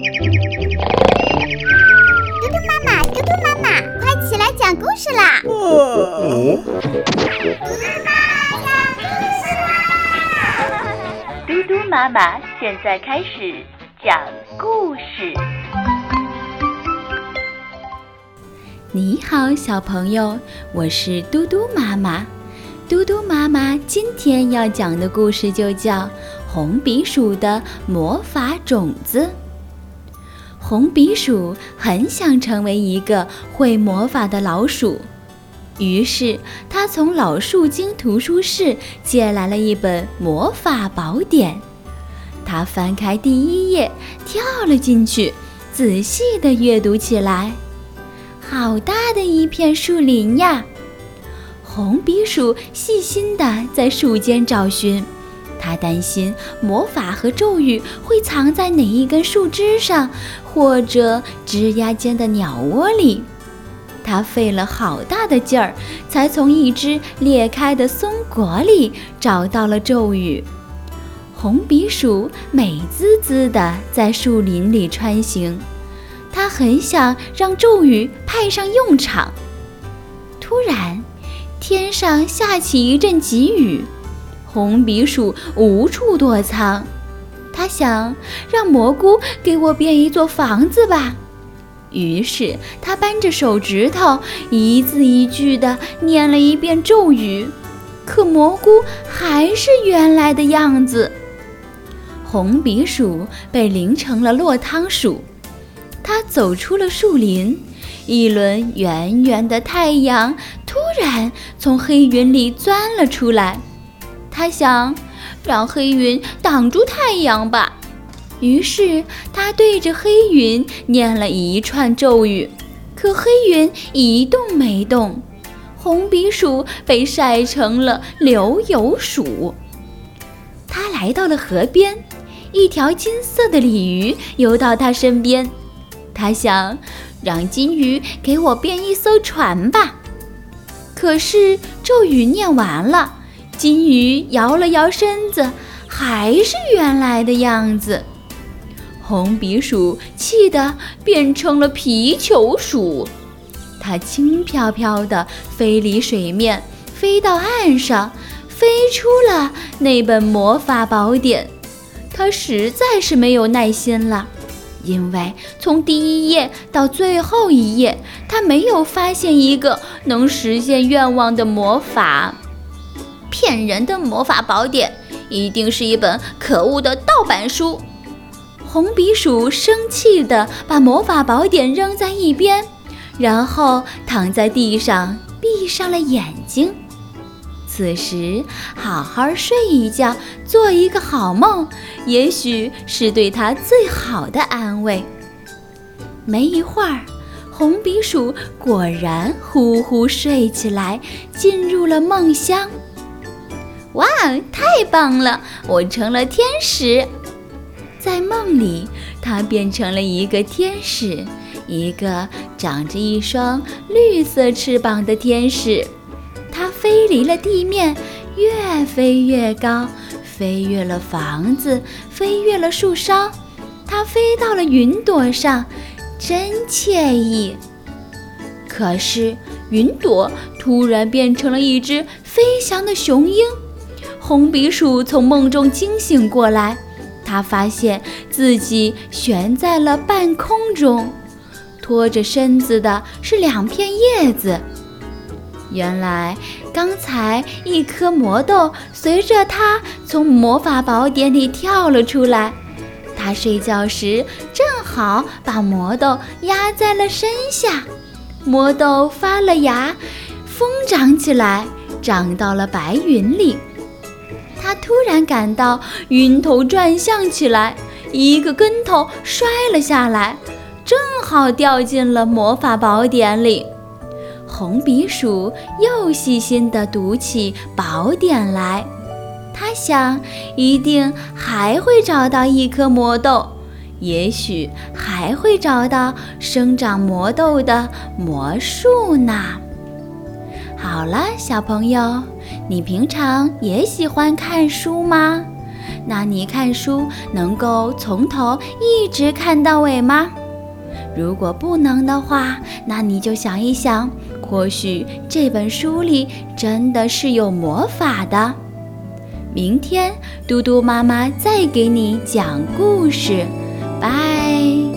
嘟嘟妈妈，嘟嘟妈妈，快起来讲故事啦！嘟嘟妈妈讲故事啦！嘟嘟妈妈现在开始讲故事。你好，小朋友，我是嘟嘟妈妈。嘟嘟妈妈今天要讲的故事就叫《红鼻鼠的魔法种子》。红鼻鼠很想成为一个会魔法的老鼠，于是他从老树精图书室借来了一本魔法宝典。他翻开第一页，跳了进去，仔细地阅读起来。好大的一片树林呀！红鼻鼠细心地在树间找寻，它担心魔法和咒语会藏在哪一根树枝上，或者枝桠间的鸟窝里。它费了好大的劲儿，才从一只裂开的松果里找到了咒语。红鼻鼠美滋滋地在树林里穿行。他很想让咒语派上用场。突然，天上下起一阵急雨，红鼻鼠无处躲藏。他想让蘑菇给我变一座房子吧。于是，他扳着手指头，一字一句地念了一遍咒语。可蘑菇还是原来的样子。红鼻鼠被淋成了落汤鼠。他走出了树林，一轮圆圆的太阳突然从黑云里钻了出来。他想让黑云挡住太阳吧，于是他对着黑云念了一串咒语，可黑云一动没动。红鼻鼠被晒成了流油鼠。他来到了河边，一条金色的鲤鱼游到他身边。他想让金鱼给我变一艘船吧，可是咒语念完了，金鱼摇了摇身子，还是原来的样子。红鼻鼠气得变成了皮球鼠，它轻飘飘地飞离水面，飞到岸上，飞出了那本魔法宝典。它实在是没有耐心了。因为从第一页到最后一页，他没有发现一个能实现愿望的魔法。骗人的魔法宝典，一定是一本可恶的盗版书。红鼻鼠生气地把魔法宝典扔在一边，然后躺在地上，闭上了眼睛。此时，好好睡一觉，做一个好梦，也许是对他最好的安慰。没一会儿，红鼻鼠果然呼呼睡起来，进入了梦乡。哇，太棒了！我成了天使。在梦里，它变成了一个天使，一个长着一双绿色翅膀的天使。它飞离了地面，越飞越高，飞越了房子，飞越了树梢，它飞到了云朵上，真惬意。可是云朵突然变成了一只飞翔的雄鹰，红鼻鼠从梦中惊醒过来，它发现自己悬在了半空中，拖着身子的是两片叶子。原来，刚才一颗魔豆随着他从魔法宝典里跳了出来。他睡觉时正好把魔豆压在了身下，魔豆发了芽，疯长起来，长到了白云里。他突然感到晕头转向起来，一个跟头摔了下来，正好掉进了魔法宝典里。红鼻鼠又细心地读起宝典来，他想，一定还会找到一颗魔豆，也许还会找到生长魔豆的魔术呢。好了，小朋友，你平常也喜欢看书吗？那你看书能够从头一直看到尾吗？如果不能的话，那你就想一想，或许这本书里真的是有魔法的。明天嘟嘟妈妈再给你讲故事，拜。